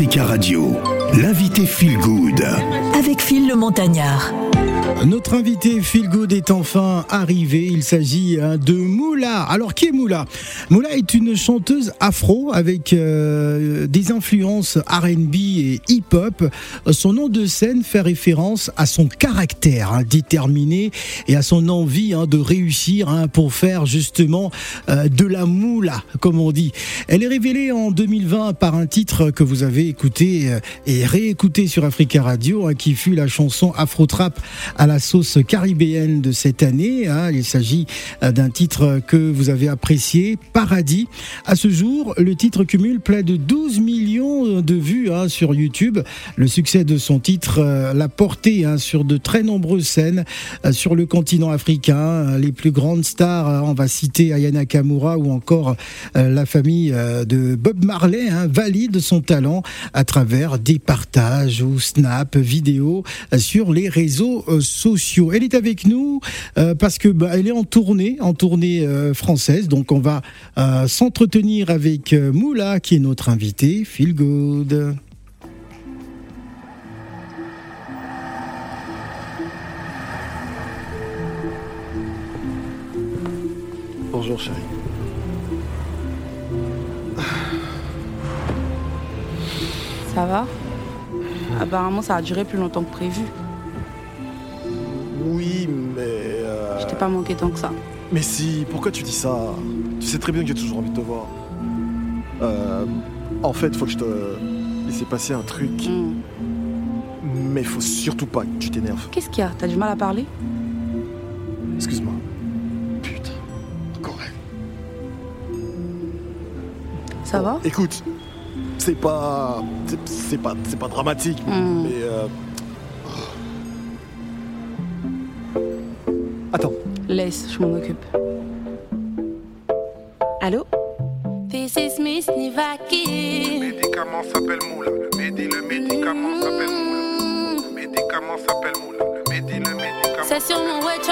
Africa Radio, l'invité Feel Good. Avec Phil le Montagnard. Notre invité Feel Good est enfin arrivé. Il s'agit hein, de Moula. Alors qui est Moula? Moula est une chanteuse afro avec euh, des influences R&B et hip-hop. Son nom de scène fait référence à son caractère hein, déterminé et à son envie hein, de réussir hein, pour faire justement euh, de la moula, comme on dit. Elle est révélée en 2020 par un titre que vous avez écouté euh, et réécouté sur Africa Radio, hein, qui fut la chanson Afro Trap à la sauce caribéenne de cette année. hein. Il s'agit euh, d'un titre que vous avez apprécié, Paradis. À ce jour, le titre cumule près de 12 millions de vues hein, sur YouTube. Le succès de son titre euh, l'a porté sur de très nombreuses scènes euh, sur le continent africain. Les plus grandes stars, on va citer Ayana Kamura ou encore la famille de Bob Marley, hein, valide son talent à travers des partages ou snaps, vidéos euh, sur les réseaux euh, sociaux. Elle est avec nous euh, parce que bah, elle est en tournée, en tournée française. Donc on va euh, s'entretenir avec Moula qui est notre invité. Feel good. Bonjour chérie. Ça va? Apparemment, ça a duré plus longtemps que prévu. Oui, mais... euh, Je t'ai pas manqué tant que ça. Mais si, pourquoi tu dis ça? Tu sais très bien que j'ai toujours envie de te voir. Euh, en fait, faut que je te laisse passer un truc. Hmm. Mais faut surtout pas que tu t'énerves. Qu'est-ce qu'il y a? T'as du mal à parler? Excuse-moi. Putain. Encore elle. Ça va? Écoute, c'est pas... c'est- pas, c'est pas dramatique, Hmm. mais... euh, Attends. Laisse, je m'en occupe. Allô? This is Miss Le Nivaki. médicament s'appelle Moula. Le médi, le médicament s'appelle Moula. Le médicament s'appelle Moula. Le médi, le médicament. C'est sur mon way, tu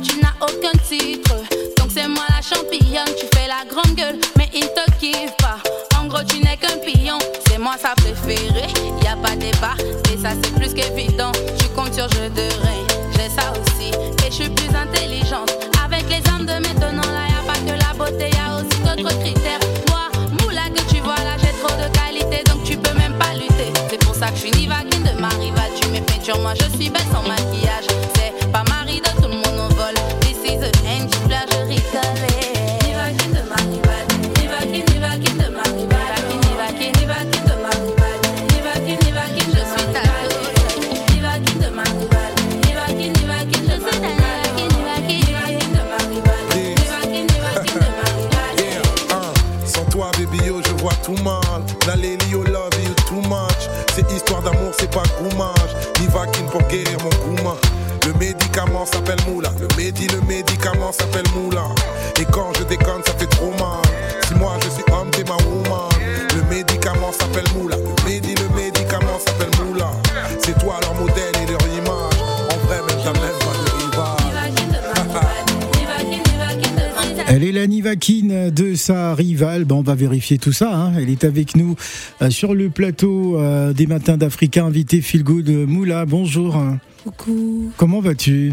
tu n'as aucun titre. Donc c'est moi la championne. Tu fais la grande gueule, mais il te kiffe pas. En gros, tu n'es qu'un pion. C'est moi sa préférée. Y a pas débat. Et ça, c'est plus qu'évident. Tu comptes sur jeu de. J'ai ça aussi. Et je suis plus intelligente. Avec les hommes de maintenant, là, y a pas que la beauté. Y a aussi d'autres critères. Moi, moula que tu vois là, j'ai trop de qualité. Donc tu peux même pas lutter. C'est pour ça que je suis Nivakine de ma rivale. Tu mets peinture, moi je suis belle sans maquillage. Elle est la Nivakine de sa rivale. Bon, on va vérifier tout ça. hein. Elle est avec nous euh, sur le plateau euh, des Matins d'Africa, invité Feel Good Moula. Bonjour. Coucou, Comment vas-tu?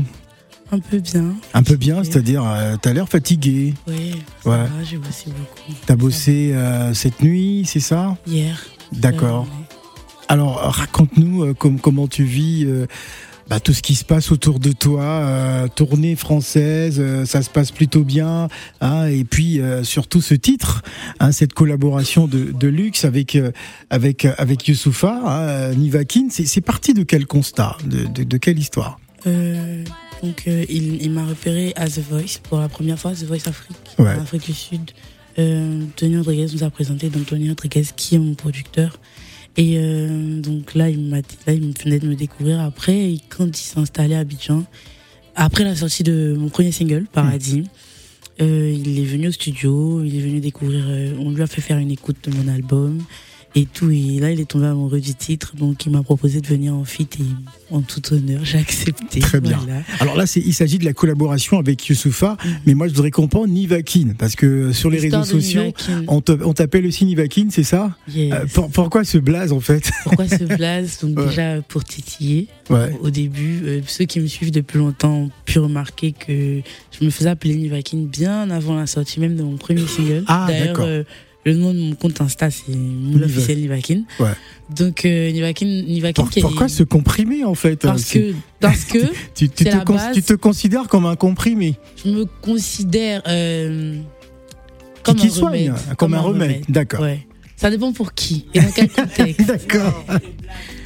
Un peu bien. Un peu bien, c'est-à-dire, euh, t'as l'air fatigué. Oui, Ouais. j'ai bossé beaucoup. T'as bossé euh, cette nuit, c'est ça? Hier. D'accord. Euh, Alors, raconte-nous euh, com- comment tu vis euh, bah, tout ce qui se passe autour de toi. euh, tournée française, euh, ça se passe plutôt bien. hein, et puis, euh, surtout ce titre, hein, cette collaboration de, de luxe avec, avec, avec Youssoufa, hein, Nivakin. C'est parti de quel constat de, de, de quelle histoire? Donc, il, il m'a repéré à The Voice pour la première fois, The Voice Afrique, Ouais. en Afrique du Sud. Tony Rodriguez nous a présenté, donc Tony Rodriguez qui est mon producteur. Et euh, donc là, il m'a là, il venait de me découvrir après, et quand il s'est installé à Abidjan, après la sortie de mon premier single, Paradis, euh, il est venu au studio, il est venu découvrir, euh, on lui a fait faire une écoute de mon album et tout. Et là, il est tombé amoureux du titre, donc il m'a proposé de venir en feat et en tout honneur, j'ai accepté. Très bien. Voilà. Alors là, c'est- il s'agit de la collaboration avec Youssoufa, Mhm. mais moi, je voudrais comprendre Nivakin, parce que sur les réseaux sociaux, Nivakin. on t'appelle aussi Nivakin, c'est ça? Yes. Euh, pour- Pourquoi ce blaze en fait? Pourquoi ce blaze? Donc Ouais. déjà pour titiller. Ouais. Au début, euh, ceux qui me suivent depuis longtemps ont pu remarquer que je me faisais appeler Nivakin bien avant la sortie même de mon premier single. Ah, d'accord. euh, le nom de mon compte Insta, c'est Niva- officiel Nivakin. Ouais. Donc euh, Nivakin, Nivakin Pour- qui est- Pourquoi se comprimer en fait Parce C'est- que, parce que tu, te la cons- base. tu te considères comme un comprimé je me considère euh, comme qui un soigne, remède. comme, un remède. D'accord. Ouais. Ça dépend pour qui et dans quel contexte. D'accord.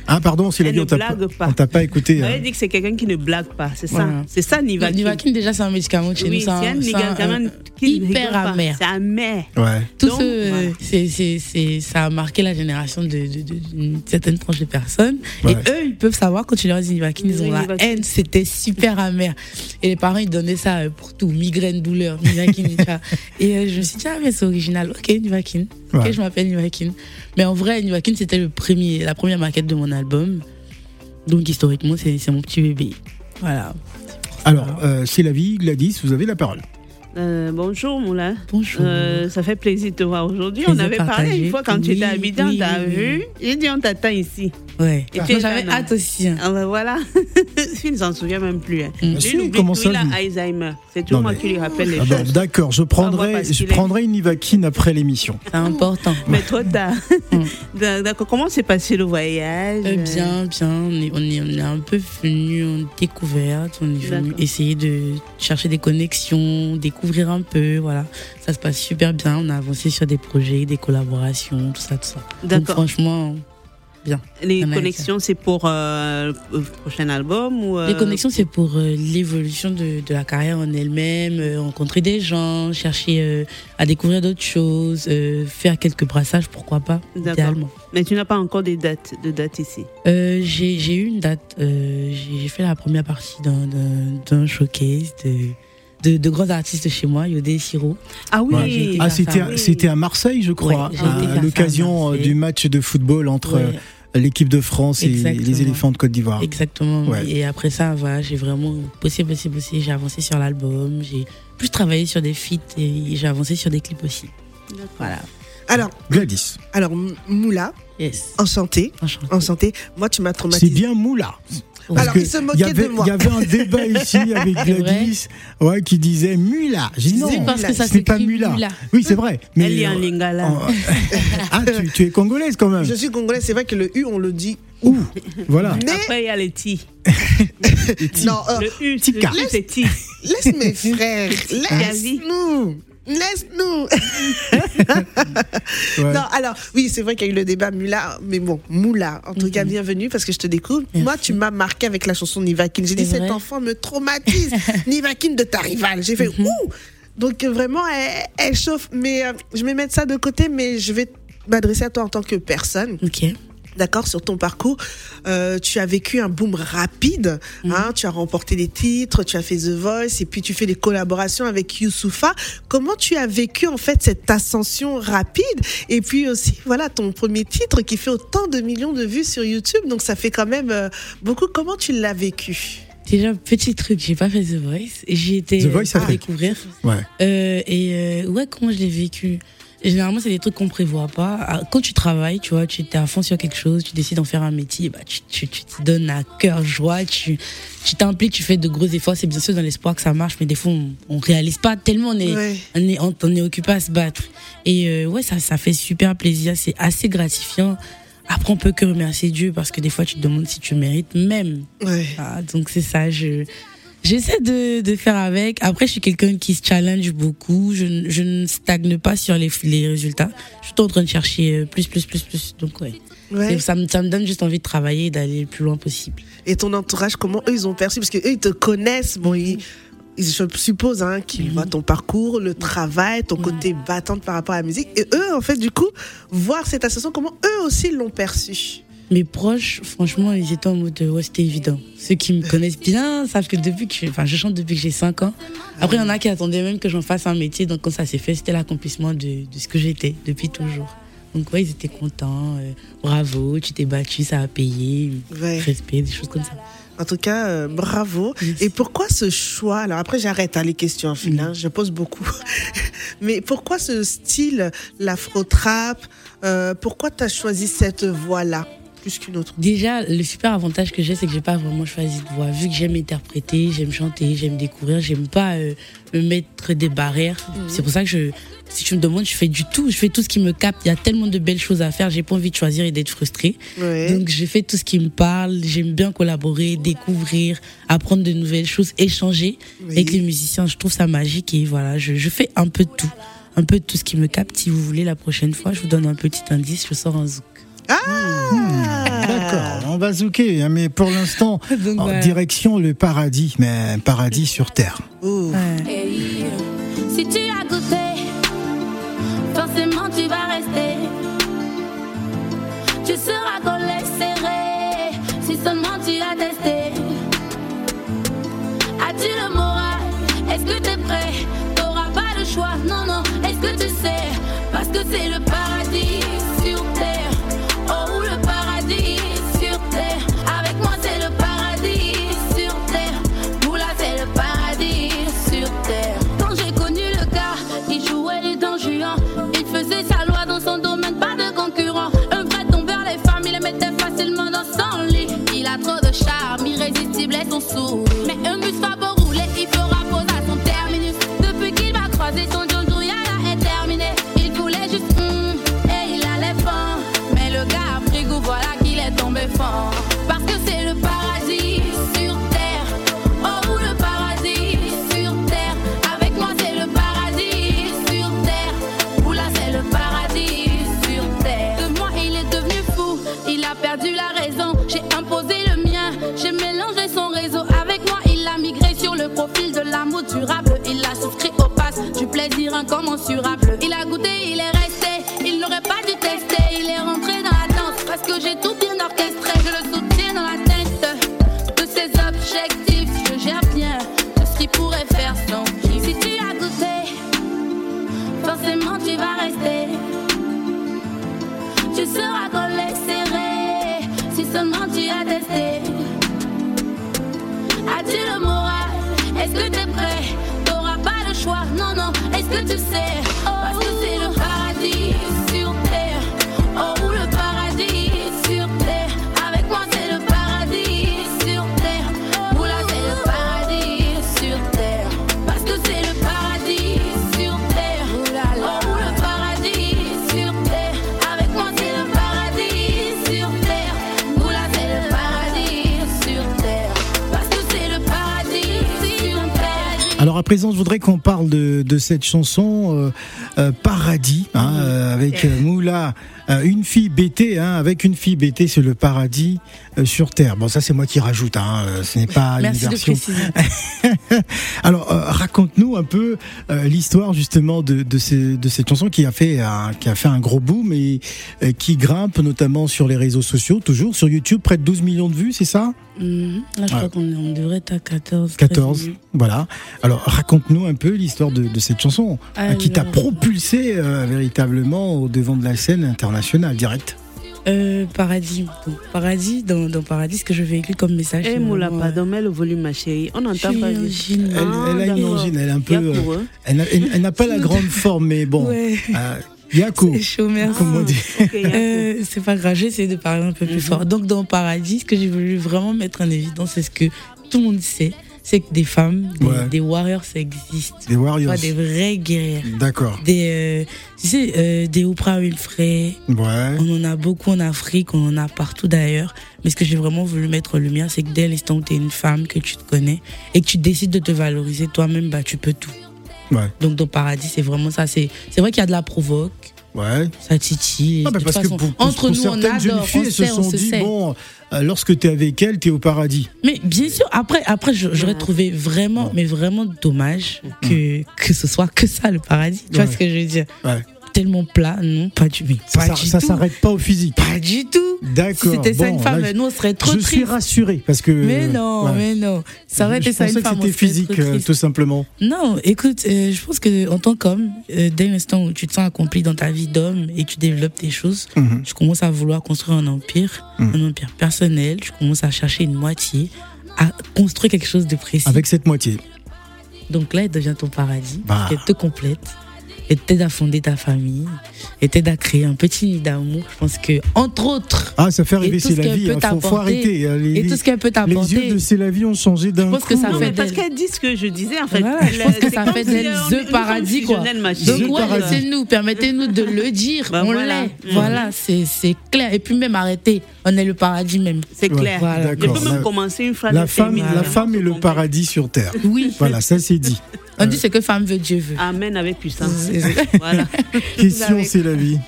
Ah pardon, la Elle vie, ne on t'a blague pas, pas. on t'a pas écouté. On hein. avait dit que c'est quelqu'un qui ne blague pas, c'est ça. Voilà. C'est ça, Le Nivakin. Nivakin, déjà, c'est un médicament chez Oui, nous. c'est un médicament qui ne hyper amer. C'est amer. Ouais. Tout Donc, ce, voilà. c'est, c'est, c'est, ça a marqué la génération de, de, de- d'une certaine tranche de personnes. Ouais. Et eux, ils peuvent savoir quand tu leur dis Nivakin, ils ont Oui, la Nivakin. haine. C'était super amer. Et les parents, ils donnaient ça euh, pour tout. Migraine, douleur, vois. Et euh, je me suis dit, ah, mais c'est original. Ok, Nivakin. Ok, Ouais. je m'appelle Nivakin. Mais en vrai, Nivakin, c'était la première maquette de mon album. Donc, historiquement, c'est, c'est mon petit bébé. Voilà. Alors, euh, c'est la vie, Gladys, vous avez la parole. Euh, bonjour, Moulin. Bonjour. Euh, ça fait plaisir de te voir aujourd'hui. On avait parlé une fois quand tu étais à Abidjan, oui, t'as oui, vu? J'ai dit on t'attend ici. ouais. Et es j'avais hâte aussi. hein. Ah ben voilà. il ne s'en souvient même plus. Hein. Mm. Lui, Si, comment tout, ça, il a Alzheimer. C'est toujours moi mais- qui lui rappelle les Ah bon, choses. D'accord, je prendrai, je prendrai une Nivakin après l'émission. C'est important. Mais toi, t'as. Mm. D'accord. Comment s'est passé le voyage? Euh, bien, bien. On est, on est, on est un peu venu en découverte. On est venu essayer de chercher des connexions, découvrir un peu. Voilà. Ça se passe super bien. On a avancé sur des projets, des collaborations, tout ça, tout ça. Donc, D'accord. franchement, Les Américain. connexions, c'est pour euh, le prochain album ou euh, les connexions, c'est pour euh, l'évolution de, de la carrière en elle-même, euh, rencontrer des gens, chercher euh, à découvrir d'autres choses, euh, faire quelques brassages, pourquoi pas, idéalement. Mais tu n'as pas encore des dates, de dates ici? Euh, j'ai eu une date. euh, j'ai fait la première partie d'un showcase de, de, de grands artistes chez moi, Yodé et Siro. Ah oui. Ouais, j'ai été Ah, c'était à- oui. c'était à Marseille, je crois, Ouais, à l'occasion euh, du match de football entre Ouais, euh, l'équipe de France et Exactement. les éléphants de Côte d'Ivoire. exactement. Ouais. Et après ça, voilà, j'ai vraiment bossé, bossé, bossé. J'ai avancé sur l'album. J'ai plus travaillé sur des feats et j'ai avancé sur des clips aussi. Voilà. Alors, Gladys, alors Moula, Yes. enchanté, Enchanté. enchanté. Moi, tu m'as c'est traumatisé. bien Moula. Parce Alors, il se moquait avait, de moi. Il y avait un débat ici avec C'est Gladys ouais, qui disait Mula. J'ai dit non, C'est parce que ça c'est pas Mula. Mula. Oui, c'est vrai. Mais Elle est en euh, lingala. en- ah, tu, tu es congolaise quand même. Je suis congolais, c'est vrai que le U, on le dit. Ouh, voilà. Mais Après, il y a les ti. non, euh, Le U, c'est ti. laisse mes frères, laisse-nous. Laisse-nous. Ouais. Non, alors, oui, c'est vrai qu'il y a eu le débat Mula, mais bon, Moula, en tout cas, bienvenue parce que je te découvre. Merci. Moi, tu m'as marqué avec la chanson Nivakin. J'ai dit, C'est cet vrai enfant me traumatise. Nivakin de ta rivale. J'ai fait, Mhm. ouh Donc, euh, vraiment, elle, elle chauffe. Mais euh, je vais mettre ça de côté, mais je vais m'adresser à toi en tant que personne. Ok. D'accord, sur ton parcours, euh, tu as vécu un boom rapide. Hein, tu as remporté des titres, tu as fait The Voice, et puis tu fais des collaborations avec Youssoufa. Comment tu as vécu en fait cette ascension rapide? Et puis aussi, voilà, ton premier titre qui fait autant de millions de vues sur YouTube, donc ça fait quand même euh, beaucoup. Comment tu l'as vécu? Déjà, petit truc, j'ai pas fait The Voice. J'y étais The Voice, ça à fait. découvrir. Ouais. Euh, et euh, ouais, comment je l'ai vécu? Généralement, c'est des trucs qu'on prévoit pas. Ah, Quand tu travailles, tu vois, tu es à fond sur quelque chose, tu décides d'en faire un métier, bah, tu, tu, tu te donnes à cœur joie, tu tu t'impliques, tu fais de gros efforts. C'est bien sûr dans l'espoir que ça marche, mais des fois, on, on réalise pas tellement, on est, Ouais. on est, on, on est occupé à se battre. Et euh, ouais, ça, ça fait super plaisir, c'est assez gratifiant. Après, on peut que remercier Dieu parce que des fois, tu te demandes si tu mérites même. Ouais. Ah, donc c'est ça, je j'essaie de, de faire avec. Après, je suis quelqu'un qui se challenge beaucoup. Je, ne- je ne stagne pas sur les, les résultats. Je suis tout en train de chercher euh, plus, plus, plus, plus. Donc ouais, Ouais. Ça, me, ça me donne juste envie de travailler et d'aller le plus loin possible. Et ton entourage, comment eux, ils ont perçu? Parce qu'eux, ils te connaissent. Bon, ils, ils- je suppose hein, qu'ils voient ton parcours, le travail, ton côté battante par rapport à la musique. Et eux, en fait, du coup, voir cette association, comment eux aussi l'ont perçu? Mes proches, franchement, ils étaient en mode ouais, c'était évident. Ceux qui me connaissent bien savent que depuis que je, enfin, je chante depuis que j'ai 5 ans. Après, il y en a qui attendaient même que j'en fasse un métier. Donc, quand ça s'est fait, c'était l'accomplissement de, de ce que j'étais depuis toujours. Donc, ouais, ils étaient contents. euh, bravo, tu t'es battu, ça a payé. Ouais. Respect, des choses comme ça. En tout cas, euh, bravo. Merci. Et pourquoi ce choix? Alors après, j'arrête hein, les questions en fil, hein, je pose beaucoup. Mais pourquoi ce style, l'afro-trap euh, Pourquoi tu as choisi cette voie-là? Plus qu'une autre Déjà, le super avantage que j'ai, c'est que j'ai pas vraiment choisi de voix. Vu que j'aime interpréter, j'aime chanter, j'aime découvrir, j'aime pas euh, me mettre des barrières. C'est pour ça que je, si tu me demandes, je fais du tout. Je fais tout ce qui me capte. Il y a tellement de belles choses à faire. J'ai pas envie de choisir et d'être frustrée. Ouais. Donc, je fais tout ce qui me parle. J'aime bien collaborer, découvrir, apprendre de nouvelles choses, échanger Oui. avec les musiciens. Je trouve ça magique et voilà, je, je fais un peu de tout. Un peu de tout ce qui me capte. Si vous voulez, la prochaine fois, je vous donne un petit indice. Je sors un zouk. Ah D'accord, on va zouker, hein, mais pour l'instant, en direction le paradis, mais un paradis sur terre. Oh. Ouais. Hey, si tu as goûté, forcément tu vas rester. Tu seras collé serré si seulement tu as testé. As-tu le moral? Est-ce que t'es prêt? T'auras pas le choix, non, non. Est-ce que tu sais? Parce que c'est le l'amour durable. Il a souscrit au pass du plaisir incommensurable. Il a goûté, à présent, je voudrais qu'on parle de, de cette chanson euh, euh, Paradis, hein, euh, avec Moula, une fille bêtée, hein, avec une fille bêtée, c'est le paradis euh, sur terre. Bon, ça c'est moi qui rajoute, hein, euh, ce n'est pas Merci une de version. préciser. Alors, euh, raconte-nous un peu euh, l'histoire justement de, de, ces- de cette chanson qui a fait un, qui a fait un gros boom et euh, qui grimpe notamment sur les réseaux sociaux, toujours sur YouTube, près de 12 millions de vues, c'est ça? Mhm. Là, je crois qu'on devrait être à 14. 14, 13 millions. voilà. Alors, raconte-nous un peu l'histoire de, de cette chanson euh, qui t'a propulsé euh, véritablement au devant de la scène internationale, direct. Euh, paradis. Donc, paradis, dans, dans Paradis, ce que je véhicule comme message. Eh, c'est Moula, vraiment, pardon, mets le volume, ma chérie. On n'entend je pas. Elle, Ah, elle a une angine, elle est un peu. Euh, elle n'a elle- elle n'a pas la grande forme, mais bon. Ouais. Euh, Yako, C'est chaud, merci. comme on dit. Ok, y a pour eux. Euh, c'est pas grave, j'essaie de parler un peu plus Mhm. fort. Donc, dans Paradis, ce que j'ai voulu vraiment mettre en évidence, c'est ce que tout le monde sait c'est que des femmes, des, Ouais. des warriors, ça existe. Des warriors. Pas des vrais guerrières. D'accord. Des, euh, tu sais, euh, des Oprah Winfrey. Ouais. On en a beaucoup en Afrique, on en a partout d'ailleurs. Mais ce que j'ai vraiment voulu mettre en lumière, c'est que dès l'instant où tu es une femme, que tu te connais et que tu décides de te valoriser toi-même, bah, tu peux tout. Ouais. Donc, dans Paradis, c'est vraiment ça. C'est c'est vrai qu'il y a de la provoque, Ouais. ça titille. Ah bah parce que façon, pour, pour- entre pour nous, on certaines jeunes adore, filles, on elles se sait, sont se dit sait. bon, euh, lorsque tu es avec elle, tu es au paradis. Mais bien sûr, après, après j'aurais trouvé vraiment, mais vraiment dommage que, que ce soit que ça le paradis. Tu vois ce que je veux dire Ouais. Tellement plat, non, pas du, mais Ça, pas ça, du ça tout. s'arrête pas au physique. Pas du tout. Si D'accord. c'était ça Bon, une femme, là, nous on serait trop je tristes. suis rassuré parce que. Mais non, ouais. mais non. Ça aurait Je été ça une que femme. c'était physique, euh, tout simplement. Non, écoute, euh, je pense que en tant qu'homme, euh, dès l'instant où tu te sens accompli dans ta vie d'homme et tu développes tes choses, Mhm. tu commences à vouloir construire un empire, Mhm. un empire personnel. Tu commences à chercher une moitié, à construire quelque chose de précis. Avec cette moitié. Donc là, elle devient ton paradis. Bah. Elle te complète. Elle t'aide à fonder ta famille. Elle t'aide à créer un petit nid d'amour. Je pense que, entre autres, Ah, ça fait rêver, Et c'est ce la vie. Il faut, faut t'apporter. arrêter. euh, Les, et tout ce qu'elle peut les yeux t'apporter. de C'est la vie ont changé d'un pense coup. que ça Non, fait mais parce qu'elle dit ce que je disais, en fait. Voilà, je pense que ça fait d'elle euh, the paradis, quoi. Donc, The ouais, paradis. laissez-nous, permettez-nous de le dire. Bah, on voilà. l'est. Mhm. Voilà, c'est c'est clair. Et puis, même arrêter, on est le paradis même. C'est Ouais, clair. Voilà. Je peux même La- commencer une phrase. La et femme, femme est le paradis sur terre. Oui. Voilà, ça c'est dit. On dit ce que femme veut, Dieu veut. Amen avec puissance. C'est- Voilà. Question, c'est la vie.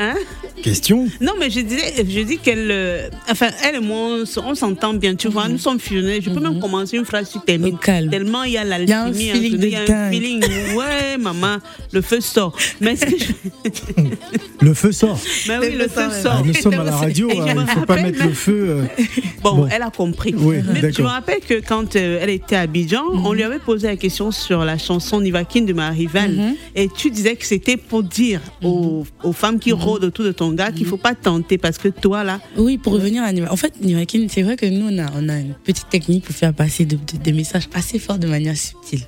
Hein? Question Non, mais je disais, je dis qu'elle, euh, enfin, elle et moi, on s'entend bien, tu vois, nous sommes fusionnels. Je peux même commencer une phrase sur calme. Tellement il y a Il y a un l'alchimie, feeling il y a un feeling. Ouais, maman, le feu sort. Mais est-ce que je- Le feu sort. Mais oui, Le le feu feu sort, sort. Ah, nous sommes à la radio, hein, me il ne faut pas rappelle mettre même- le feu. euh, Bon, Bon. elle a compris. Oui, Mais je me rappelle que quand euh, elle était à Abidjan, on lui avait posé la question sur la chanson Nivakin de ma rivale. Mhm. Et tu disais que c'était pour dire aux, aux femmes qui rôdent autour de ton gars qu'il faut pas tenter parce que toi, là, Oui, pour revenir à Niva. En fait, Nivakin, c'est vrai que nous, on a, on a une petite technique pour faire passer de- de- des messages assez forts de manière subtile.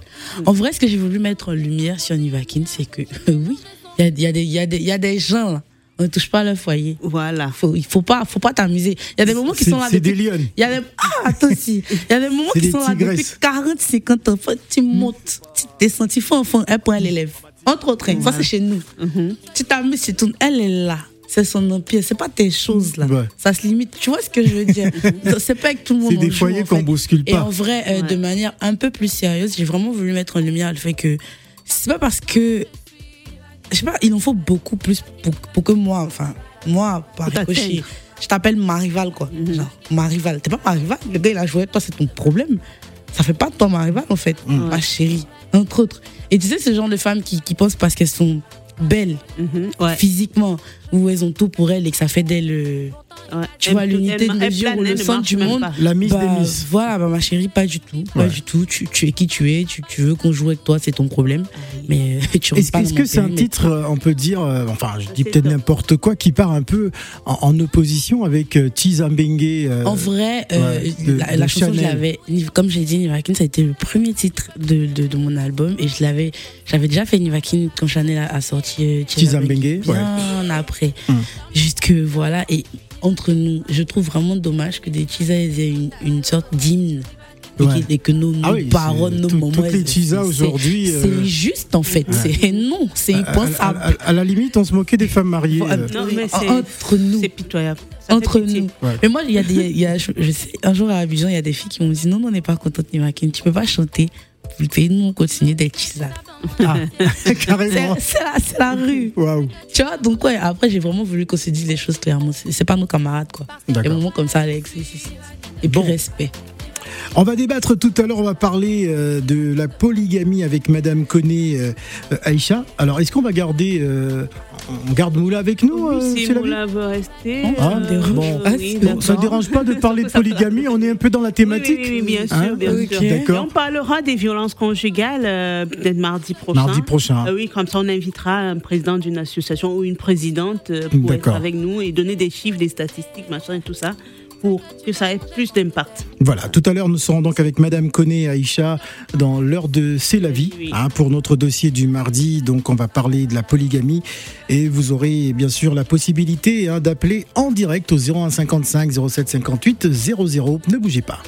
En vrai, ce que j'ai voulu mettre en lumière sur Nivakin, c'est que oui, il y y, a des- il y, a des- il y a des gens là, on ne touche pas à leur foyer. voilà. Faut, il faut pas, faut pas t'amuser. Il y a des moments qui sont là c'est depuis. des lionnes. Il y a des, ah, attends aussi. Il y a des moments qui des sont là depuis tigresses. 40, 50 ans. Faut tu montes, tu descends, tu fais un fond, elle prend l'élève. Entre autres, ça c'est chez nous. Mhm. Tu t'amuses, tu tournes, elle est là. C'est son empire, c'est pas tes choses là. Ouais. Ça se limite. Tu vois ce que je veux dire? C'est pas que tout le monde. C'est des joue, foyers en qu'on fait. bouscule Et pas. en vrai, euh, de manière un peu plus sérieuse, j'ai vraiment voulu mettre en lumière le fait que c'est pas parce que. Je sais pas, il en faut beaucoup plus pour, pour que moi, enfin, moi, par Pour ricochet, je t'appelle ma rivale, quoi. Mhm. Genre, ma rivale. T'es pas ma rivale. Le gars, il a joué avec toi, c'est ton problème. Ça fait pas de toi ma rivale, en fait. Ma chérie, entre autres. Et tu sais, ce genre de femmes qui, qui pensent parce qu'elles sont belles Mhm. Ouais. physiquement, où elles ont tout pour elles et que ça fait d'elles. Ouais. Tu Elle- vois, l'unité de mesure ou le centre du monde. pas. La mise bah, des miss. Voilà, bah, ma chérie, pas du tout. Pas Ouais. du tout. Tu, tu es qui tu es, tu, tu veux qu'on joue avec toi, c'est ton problème. Mais euh, tu Est-ce pas est-ce dans que c'est un titre, euh, on peut dire, euh, enfin, je dis peut-être n'importe quoi, qui part un peu en, en opposition avec euh, Tizambenge euh, En vrai, euh, ouais, de- la, de la chanson, je l'avais, comme j'ai dit, Nivakin, ça a été le premier titre de, de, de mon album et je l'avais, j'avais déjà fait Nivakin quand Chanel a, a sorti euh, Tizambenge, bien après. Hum. Juste que voilà, et entre nous, je trouve vraiment dommage que des Chisa aient une, une sorte d'hymne. Et, Ouais. qui- et que nos, nos Ah oui, paroles, c'est- nos tout- moments. toutes les Chisa aujourd'hui, C'est euh, juste en fait. C'est non, c'est à, à- impensable. à- à la limite, on se moquait des femmes mariées. Euh, Non, mais c'est- entre nous C'est pitoyable. Ça entre nous. Ouais. Mais moi, il y a des, il y a, je, je sais, un jour à Abidjan, il y a des filles qui m'ont dit non, non, on n'est pas contente, Nivakin, tu peux pas chanter. Et nous, on continue d'être chisa. Ah, carrément. C'est la, la rue. Waouh. Tu vois, donc ouais, après, j'ai vraiment voulu qu'on se dise les choses clairement. C'est pas nos camarades, quoi. Il y a D'accord. des moments comme ça, Alex. Et puis, Bon. respect. On va débattre tout à l'heure, on va parler euh, de la polygamie avec Madame Koné euh, Aïcha. Alors, est-ce qu'on va garder, euh, on garde Moula avec nous Oui, si Moula veut rester. Ah, bon. oui, ça ne d'accord. dérange pas de parler de polygamie, on est un peu dans la thématique. Oui, oui, bien sûr, Hein bien sûr. Et D'accord. on parlera des violences conjugales peut-être mardi prochain. Mardi prochain. Oui, comme ça on invitera un président d'une association ou une présidente pour être avec nous et donner des chiffres, des statistiques, machin et tout ça, pour que ça ait plus d'impact. Voilà, tout à l'heure, nous serons donc avec Madame Koné Aïcha dans l'heure de C'est la vie, Oui. hein, pour notre dossier du mardi. Donc, on va parler de la polygamie et vous aurez bien sûr la possibilité hein, d'appeler en direct au 0155 07 58 00. Ne bougez pas.